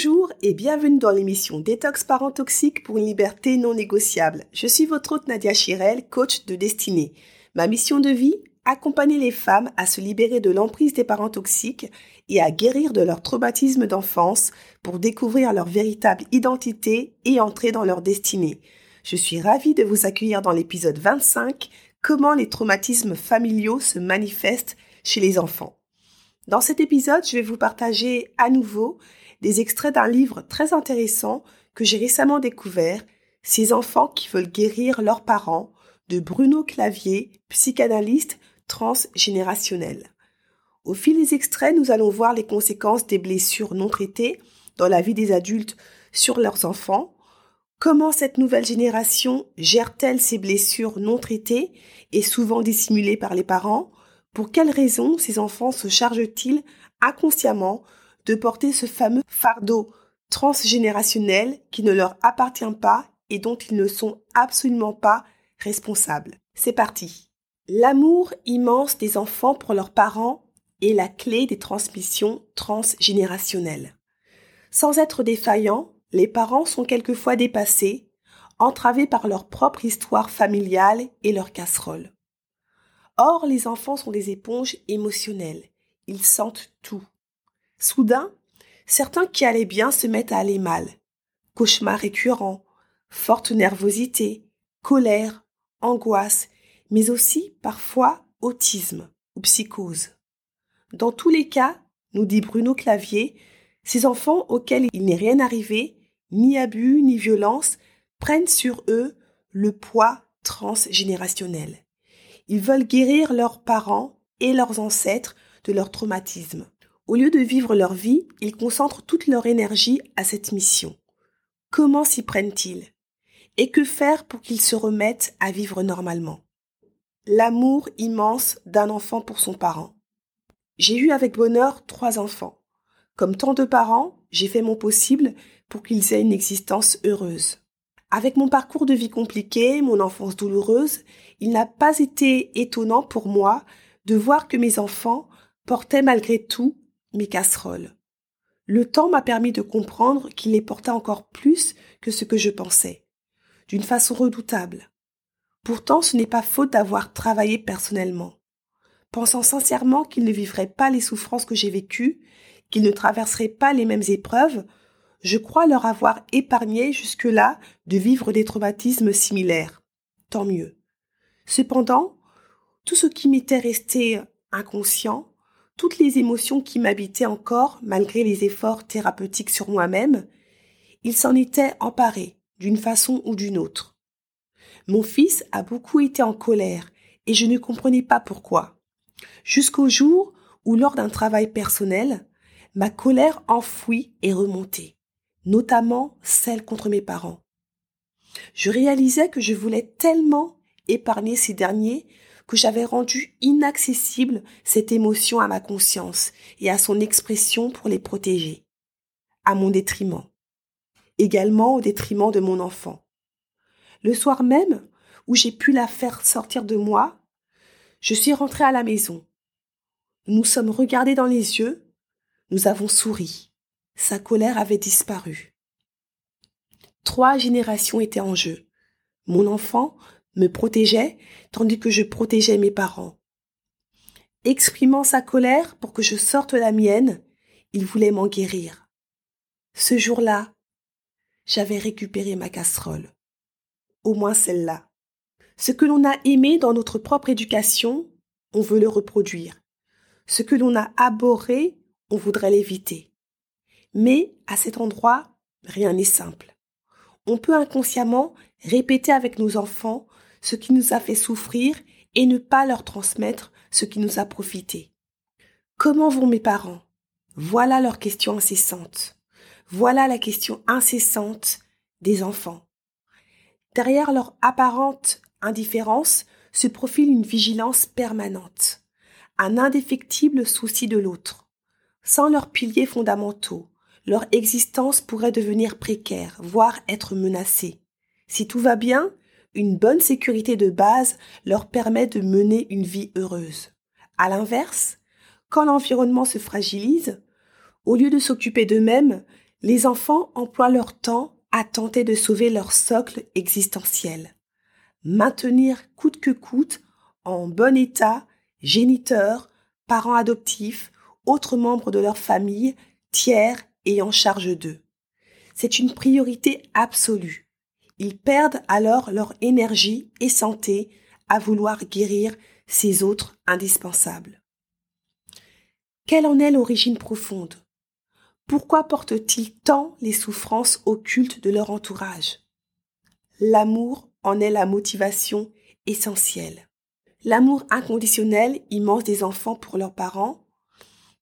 Bonjour et bienvenue dans l'émission Détox Parents Toxiques pour une liberté non négociable. Je suis votre hôte Nadia Chirel, coach de destinée. Ma mission de vie accompagner les femmes à se libérer de l'emprise des parents toxiques et à guérir de leur traumatisme d'enfance pour découvrir leur véritable identité et entrer dans leur destinée. Je suis ravie de vous accueillir dans l'épisode 25 Comment les traumatismes familiaux se manifestent chez les enfants. Dans cet épisode, je vais vous partager à nouveau des extraits d'un livre très intéressant que j'ai récemment découvert, Ces enfants qui veulent guérir leurs parents, de Bruno Clavier, psychanalyste transgénérationnel. Au fil des extraits, nous allons voir les conséquences des blessures non traitées dans la vie des adultes sur leurs enfants, comment cette nouvelle génération gère-t-elle ces blessures non traitées et souvent dissimulées par les parents, pour quelles raisons ces enfants se chargent-ils inconsciemment de porter ce fameux fardeau transgénérationnel qui ne leur appartient pas et dont ils ne sont absolument pas responsables. C'est parti. L'amour immense des enfants pour leurs parents est la clé des transmissions transgénérationnelles. Sans être défaillants, les parents sont quelquefois dépassés, entravés par leur propre histoire familiale et leur casserole. Or, les enfants sont des éponges émotionnelles. Ils sentent tout. Soudain, certains qui allaient bien se mettent à aller mal. Cauchemars récurrents, forte nervosité, colère, angoisse, mais aussi parfois autisme ou psychose. Dans tous les cas, nous dit Bruno Clavier, ces enfants auxquels il n'est rien arrivé, ni abus, ni violence, prennent sur eux le poids transgénérationnel. Ils veulent guérir leurs parents et leurs ancêtres de leur traumatisme. Au lieu de vivre leur vie, ils concentrent toute leur énergie à cette mission. Comment s'y prennent-ils? Et que faire pour qu'ils se remettent à vivre normalement? L'amour immense d'un enfant pour son parent. J'ai eu avec bonheur trois enfants. Comme tant de parents, j'ai fait mon possible pour qu'ils aient une existence heureuse. Avec mon parcours de vie compliqué, mon enfance douloureuse, il n'a pas été étonnant pour moi de voir que mes enfants portaient malgré tout mes casseroles. Le temps m'a permis de comprendre qu'ils les portaient encore plus que ce que je pensais, d'une façon redoutable. Pourtant, ce n'est pas faute d'avoir travaillé personnellement. Pensant sincèrement qu'ils ne vivraient pas les souffrances que j'ai vécues, qu'ils ne traverseraient pas les mêmes épreuves, je crois leur avoir épargné jusque-là de vivre des traumatismes similaires. Tant mieux. Cependant, tout ce qui m'était resté inconscient, toutes les émotions qui m'habitaient encore malgré les efforts thérapeutiques sur moi-même, ils s'en étaient emparés d'une façon ou d'une autre. Mon fils a beaucoup été en colère et je ne comprenais pas pourquoi. Jusqu'au jour où, lors d'un travail personnel, ma colère enfouie est remontée, notamment celle contre mes parents. Je réalisais que je voulais tellement épargner ces derniers que j'avais rendu inaccessible cette émotion à ma conscience et à son expression pour les protéger, à mon détriment, également au détriment de mon enfant. Le soir même, où j'ai pu la faire sortir de moi, je suis rentrée à la maison. Nous sommes regardés dans les yeux, nous avons souri. Sa colère avait disparu. Trois générations étaient en jeu. Mon enfant me protégeait tandis que je protégeais mes parents. Exprimant sa colère pour que je sorte la mienne, il voulait m'en guérir. Ce jour-là, j'avais récupéré ma casserole. Au moins celle-là. Ce que l'on a aimé dans notre propre éducation, on veut le reproduire. Ce que l'on a abhorré, on voudrait l'éviter. Mais à cet endroit, rien n'est simple. On peut inconsciemment répéter avec nos enfants ce qui nous a fait souffrir et ne pas leur transmettre ce qui nous a profité. Comment vont mes parents? Voilà leur question incessante. Voilà la question incessante des enfants. Derrière leur apparente indifférence se profile une vigilance permanente, un indéfectible souci de l'autre. Sans leurs piliers fondamentaux, leur existence pourrait devenir précaire, voire être menacée. Si tout va bien, une bonne sécurité de base leur permet de mener une vie heureuse. À l'inverse, quand l'environnement se fragilise, au lieu de s'occuper d'eux-mêmes, les enfants emploient leur temps à tenter de sauver leur socle existentiel. Maintenir coûte que coûte en bon état géniteurs, parents adoptifs, autres membres de leur famille, tiers ayant charge d'eux. C'est une priorité absolue. Ils perdent alors leur énergie et santé à vouloir guérir ces autres indispensables. Quelle en est l'origine profonde? Pourquoi portent-ils tant les souffrances occultes de leur entourage? L'amour en est la motivation essentielle. L'amour inconditionnel immense des enfants pour leurs parents,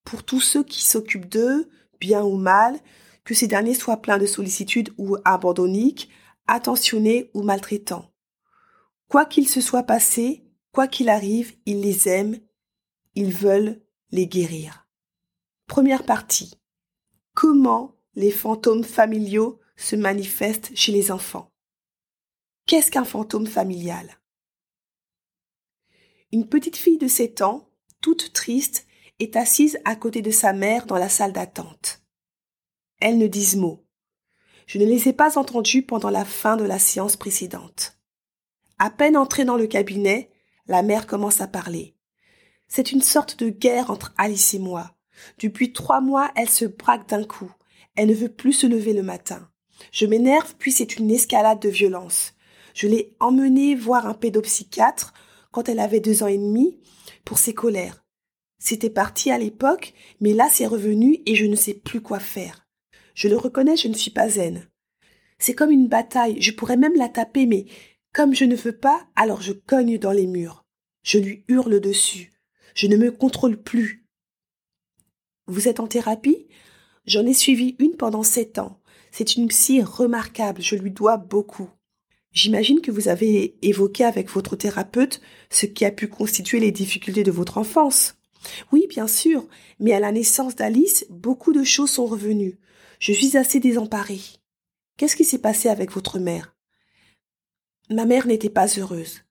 pour tous ceux qui s'occupent d'eux, bien ou mal, que ces derniers soient pleins de sollicitude ou abandonniques, attentionnés ou maltraitants. Quoi qu'il se soit passé, quoi qu'il arrive, ils les aiment, ils veulent les guérir. Première partie. Comment les fantômes familiaux se manifestent chez les enfants? Qu'est-ce qu'un fantôme familial? Une petite fille de 7 ans, toute triste, est assise à côté de sa mère dans la salle d'attente. Elles ne disent mot. Je ne les ai pas entendues pendant la fin de la séance précédente. À peine entrée dans le cabinet, la mère commence à parler. C'est une sorte de guerre entre Alice et moi. Depuis trois mois, elle se braque d'un coup. Elle ne veut plus se lever le matin. Je m'énerve, puis c'est une escalade de violence. Je l'ai emmenée voir un pédopsychiatre quand elle avait deux ans et demi pour ses colères. C'était parti à l'époque, mais là c'est revenu et je ne sais plus quoi faire. Je le reconnais, je ne suis pas zen. C'est comme une bataille, je pourrais même la taper, mais comme je ne veux pas, alors je cogne dans les murs. Je lui hurle dessus. Je ne me contrôle plus. Vous êtes en thérapie? J'en ai suivi une pendant sept ans. C'est une psy remarquable, je lui dois beaucoup. J'imagine que vous avez évoqué avec votre thérapeute ce qui a pu constituer les difficultés de votre enfance. Oui, bien sûr, mais à la naissance d'Alice, beaucoup de choses sont revenues. Je suis assez désemparée. Qu'est-ce qui s'est passé avec votre mère? Ma mère n'était pas heureuse.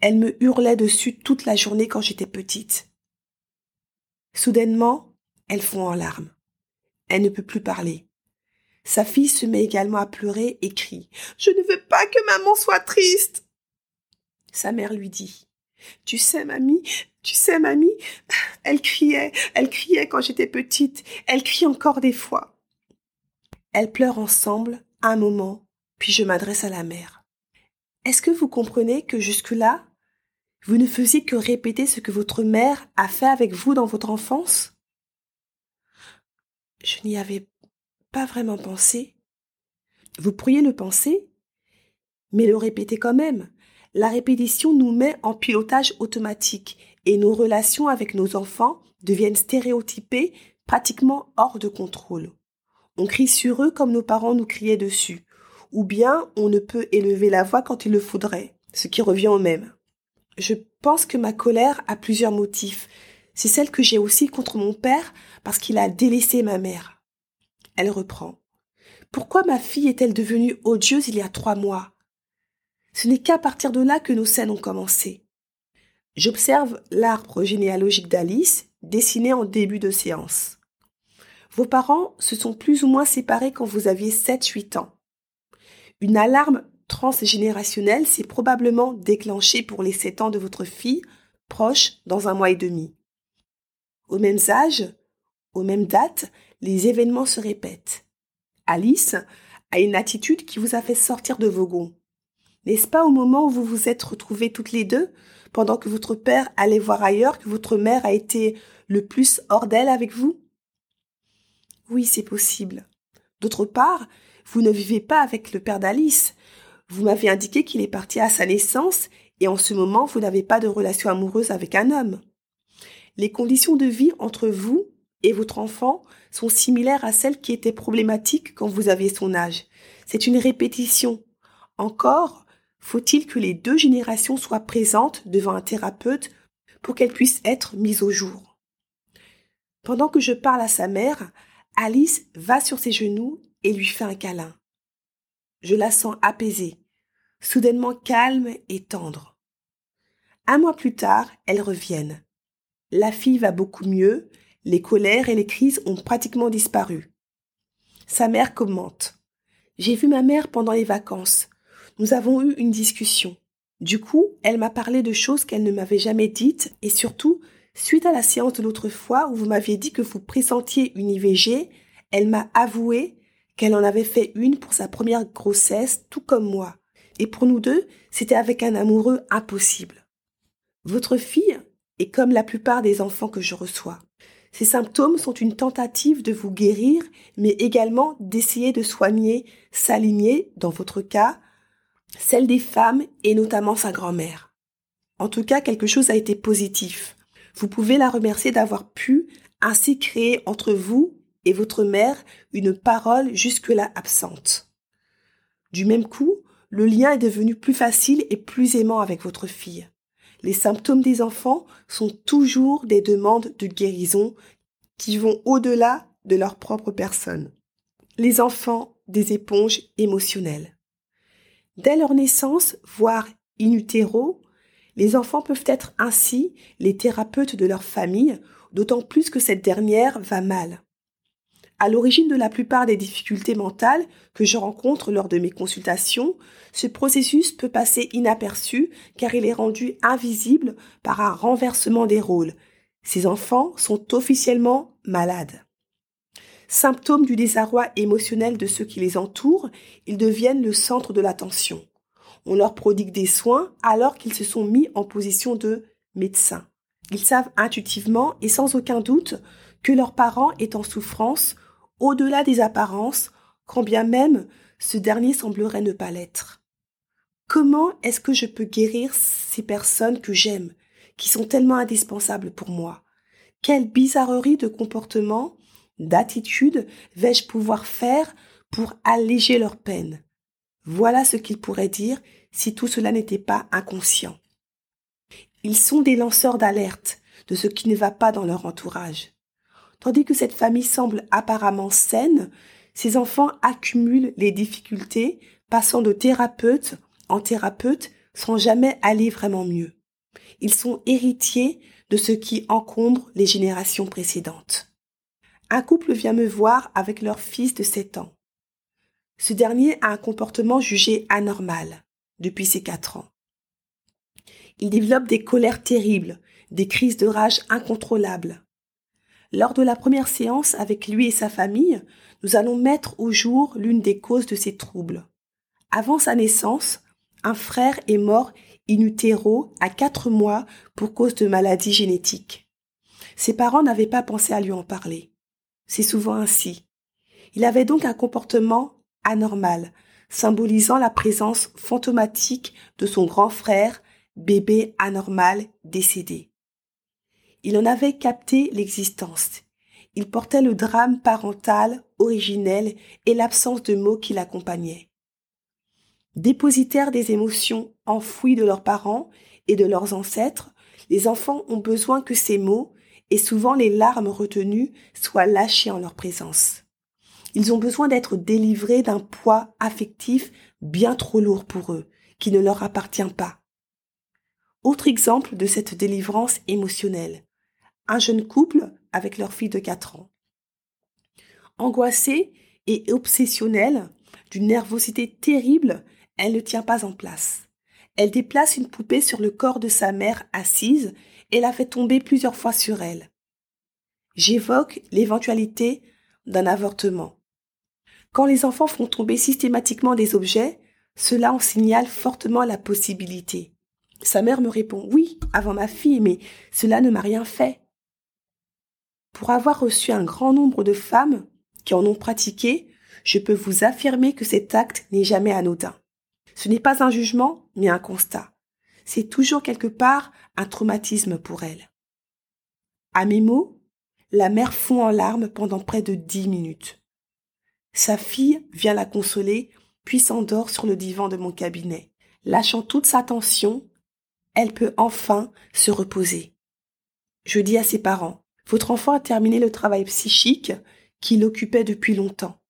Elle me hurlait dessus toute la journée quand j'étais petite. Soudainement, elle fond en larmes. Elle ne peut plus parler. Sa fille se met également à pleurer et crie. Je ne veux pas que maman soit triste. Sa mère lui dit. Tu sais, mamie, tu sais, mamie, elle criait, elle criait quand j'étais petite, elle crie encore des fois. Elles pleurent ensemble, un moment, puis je m'adresse à la mère. Est-ce que vous comprenez que jusque-là, vous ne faisiez que répéter ce que votre mère a fait avec vous dans votre enfance? Je n'y avais pas vraiment pensé. Vous pourriez le penser, mais le répéter quand même. La répétition nous met en pilotage automatique et nos relations avec nos enfants deviennent stéréotypées, pratiquement hors de contrôle. On crie sur eux comme nos parents nous criaient dessus, ou bien on ne peut élever la voix quand il le faudrait, ce qui revient au même. Je pense que ma colère a plusieurs motifs. C'est celle que j'ai aussi contre mon père parce qu'il a délaissé ma mère. Elle reprend. Pourquoi ma fille est-elle devenue odieuse il y a trois mois? Ce n'est qu'à partir de là que nos scènes ont commencé. J'observe l'arbre généalogique d'Alice, dessiné en début de séance. Vos parents se sont plus ou moins séparés quand vous aviez 7-8 ans. Une alarme transgénérationnelle s'est probablement déclenchée pour les 7 ans de votre fille, proche dans un mois et demi. Aux mêmes âges, aux mêmes dates, les événements se répètent. Alice à une attitude qui vous a fait sortir de vos gonds. N'est-ce pas au moment où vous vous êtes retrouvés toutes les deux, pendant que votre père allait voir ailleurs, que votre mère a été le plus hors d'elle avec vous? Oui, c'est possible. D'autre part, vous ne vivez pas avec le père d'Alice. Vous m'avez indiqué qu'il est parti à sa naissance et en ce moment, vous n'avez pas de relation amoureuse avec un homme. Les conditions de vie entre vous et votre enfant sont similaires à celles qui étaient problématiques quand vous aviez son âge. C'est une répétition. Encore, faut-il que les deux générations soient présentes devant un thérapeute pour qu'elles puissent être mises au jour? Pendant que je parle à sa mère, Alice va sur ses genoux et lui fait un câlin. Je la sens apaisée, soudainement calme et tendre. Un mois plus tard, elles reviennent. La fille va beaucoup mieux, les colères et les crises ont pratiquement disparu. Sa mère commente. J'ai vu ma mère pendant les vacances. Nous avons eu une discussion. Du coup, elle m'a parlé de choses qu'elle ne m'avait jamais dites et surtout, suite à la séance de l'autre fois où vous m'aviez dit que vous pressentiez une IVG, elle m'a avoué qu'elle en avait fait une pour sa première grossesse, tout comme moi. Et pour nous deux, c'était avec un amoureux impossible. Votre fille est comme la plupart des enfants que je reçois. Ces symptômes sont une tentative de vous guérir, mais également d'essayer de soigner, s'aligner, dans votre cas, celle des femmes et notamment sa grand-mère. En tout cas, quelque chose a été positif. Vous pouvez la remercier d'avoir pu ainsi créer entre vous et votre mère une parole jusque-là absente. Du même coup, le lien est devenu plus facile et plus aimant avec votre fille. Les symptômes des enfants sont toujours des demandes de guérison qui vont au-delà de leur propre personne. Les enfants, des éponges émotionnelles. Dès leur naissance, voire in les enfants peuvent être ainsi les thérapeutes de leur famille, d'autant plus que cette dernière va mal. À l'origine de la plupart des difficultés mentales que je rencontre lors de mes consultations, ce processus peut passer inaperçu car il est rendu invisible par un renversement des rôles. Ces enfants sont officiellement malades. Symptômes du désarroi émotionnel de ceux qui les entourent, ils deviennent le centre de l'attention. On leur prodigue des soins alors qu'ils se sont mis en position de médecin. Ils savent intuitivement et sans aucun doute que leur parent est en souffrance au-delà des apparences, quand bien même ce dernier semblerait ne pas l'être. Comment est-ce que je peux guérir ces personnes que j'aime, qui sont tellement indispensables pour moi? Quelle bizarrerie de comportement, d'attitude vais-je pouvoir faire pour alléger leur peine? Voilà ce qu'ils pourraient dire si tout cela n'était pas inconscient. Ils sont des lanceurs d'alerte de ce qui ne va pas dans leur entourage. Tandis que cette famille semble apparemment saine, ces enfants accumulent les difficultés, passant de thérapeute en thérapeute sans jamais aller vraiment mieux. Ils sont héritiers de ce qui encombre les générations précédentes. Un couple vient me voir avec leur fils de 7 ans. Ce dernier a un comportement jugé anormal depuis ses 4 ans. Il développe des colères terribles, des crises de rage incontrôlables. Lors de la première séance avec lui et sa famille, nous allons mettre au jour l'une des causes de ces troubles. Avant sa naissance, un frère est mort in utero à quatre mois pour cause de maladie génétique. Ses parents n'avaient pas pensé à lui en parler. C'est souvent ainsi. Il avait donc un comportement anormal, symbolisant la présence fantomatique de son grand frère, bébé anormal décédé. Il en avait capté l'existence. Il portait le drame parental originel et l'absence de mots qui l'accompagnaient. Dépositaires des émotions enfouies de leurs parents et de leurs ancêtres, les enfants ont besoin que ces mots, et souvent les larmes retenues, soient lâchés en leur présence. Ils ont besoin d'être délivrés d'un poids affectif bien trop lourd pour eux, qui ne leur appartient pas. Autre exemple de cette délivrance émotionnelle un jeune couple avec leur fille de 4 ans. Angoissée et obsessionnelle, d'une nervosité terrible, elle ne tient pas en place. Elle déplace une poupée sur le corps de sa mère assise et la fait tomber plusieurs fois sur elle. J'évoque l'éventualité d'un avortement. Quand les enfants font tomber systématiquement des objets, cela en signale fortement la possibilité. Sa mère me répond Oui, avant ma fille, mais cela ne m'a rien fait. Pour avoir reçu un grand nombre de femmes qui en ont pratiqué, je peux vous affirmer que cet acte n'est jamais anodin. Ce n'est pas un jugement, mais un constat. C'est toujours quelque part un traumatisme pour elle. À mes mots, la mère fond en larmes pendant près de dix minutes. Sa fille vient la consoler, puis s'endort sur le divan de mon cabinet. Lâchant toute sa tension, elle peut enfin se reposer. Je dis à ses parents, votre enfant a terminé le travail psychique qui l'occupait depuis longtemps.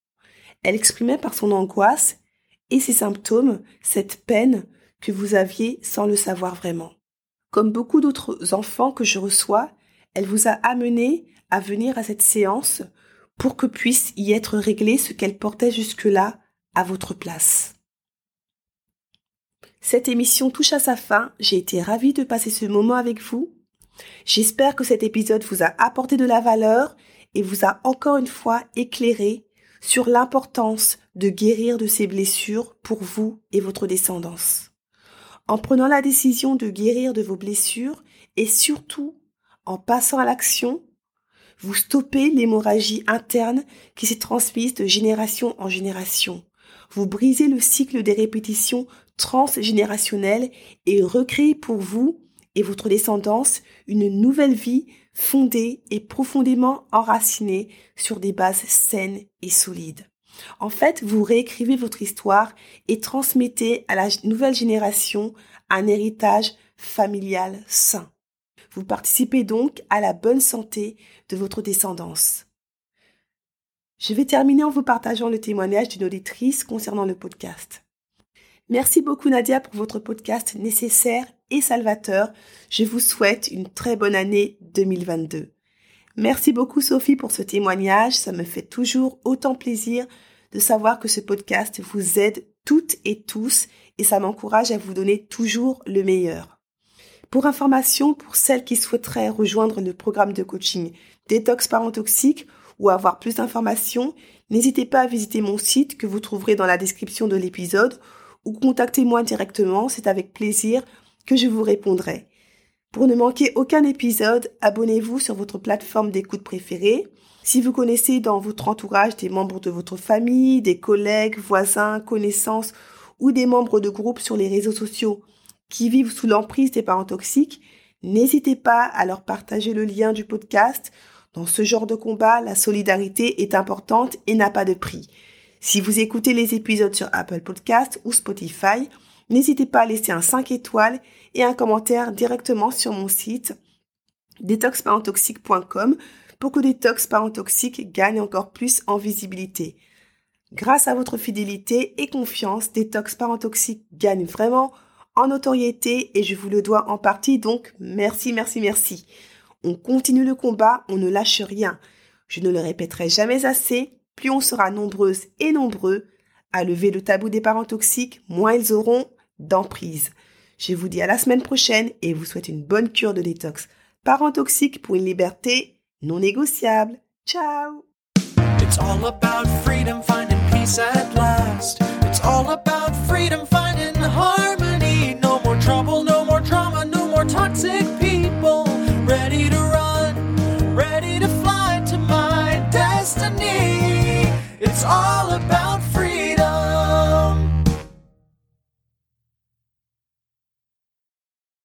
Elle exprimait par son angoisse et ses symptômes cette peine que vous aviez sans le savoir vraiment. Comme beaucoup d'autres enfants que je reçois, elle vous a amené à venir à cette séance pour que puisse y être réglé ce qu'elle portait jusque-là à votre place. Cette émission touche à sa fin. J'ai été ravie de passer ce moment avec vous. J'espère que cet épisode vous a apporté de la valeur et vous a encore une fois éclairé sur l'importance de guérir de ces blessures pour vous et votre descendance. En prenant la décision de guérir de vos blessures et surtout en passant à l'action, vous stoppez l'hémorragie interne qui s'est transmise de génération en génération. Vous brisez le cycle des répétitions transgénérationnelles et recréez pour vous et votre descendance une nouvelle vie fondée et profondément enracinée sur des bases saines et solides. En fait, vous réécrivez votre histoire et transmettez à la nouvelle génération un héritage familial sain. Vous participez donc à la bonne santé de votre descendance. Je vais terminer en vous partageant le témoignage d'une auditrice concernant le podcast. Merci beaucoup Nadia pour votre podcast nécessaire et salvateur. Je vous souhaite une très bonne année 2022. Merci beaucoup Sophie pour ce témoignage. Ça me fait toujours autant plaisir de savoir que ce podcast vous aide toutes et tous et ça m'encourage à vous donner toujours le meilleur. Pour information, pour celles qui souhaiteraient rejoindre le programme de coaching Détox Parents Toxiques ou avoir plus d'informations, n'hésitez pas à visiter mon site que vous trouverez dans la description de l'épisode ou contactez-moi directement, c'est avec plaisir que je vous répondrai. Pour ne manquer aucun épisode, abonnez-vous sur votre plateforme d'écoute préférée. Si vous connaissez dans votre entourage des membres de votre famille, des collègues, voisins, connaissances ou des membres de groupes sur les réseaux sociaux qui vivent sous l'emprise des parents toxiques, n'hésitez pas à leur partager le lien du podcast. Dans ce genre de combat, la solidarité est importante et n'a pas de prix. Si vous écoutez les épisodes sur Apple Podcast ou Spotify, n'hésitez pas à laisser un 5 étoiles et un commentaire directement sur mon site detoxparentoxique.com pour que Détox Parents Toxiques gagne encore plus en visibilité. Grâce à votre fidélité et confiance, Détox Parents Toxiques gagne vraiment en notoriété et je vous le dois en partie, donc merci, merci, merci. On continue le combat, on ne lâche rien. Je ne le répéterai jamais assez, plus on sera nombreuses et nombreux à lever le tabou des parents toxiques, moins ils auront d'emprise. Je vous dis à la semaine prochaine et vous souhaite une bonne cure de détox. Parents toxiques pour une liberté non négociable. Ciao Sick people, ready to run, ready to fly to my destiny. It's all about.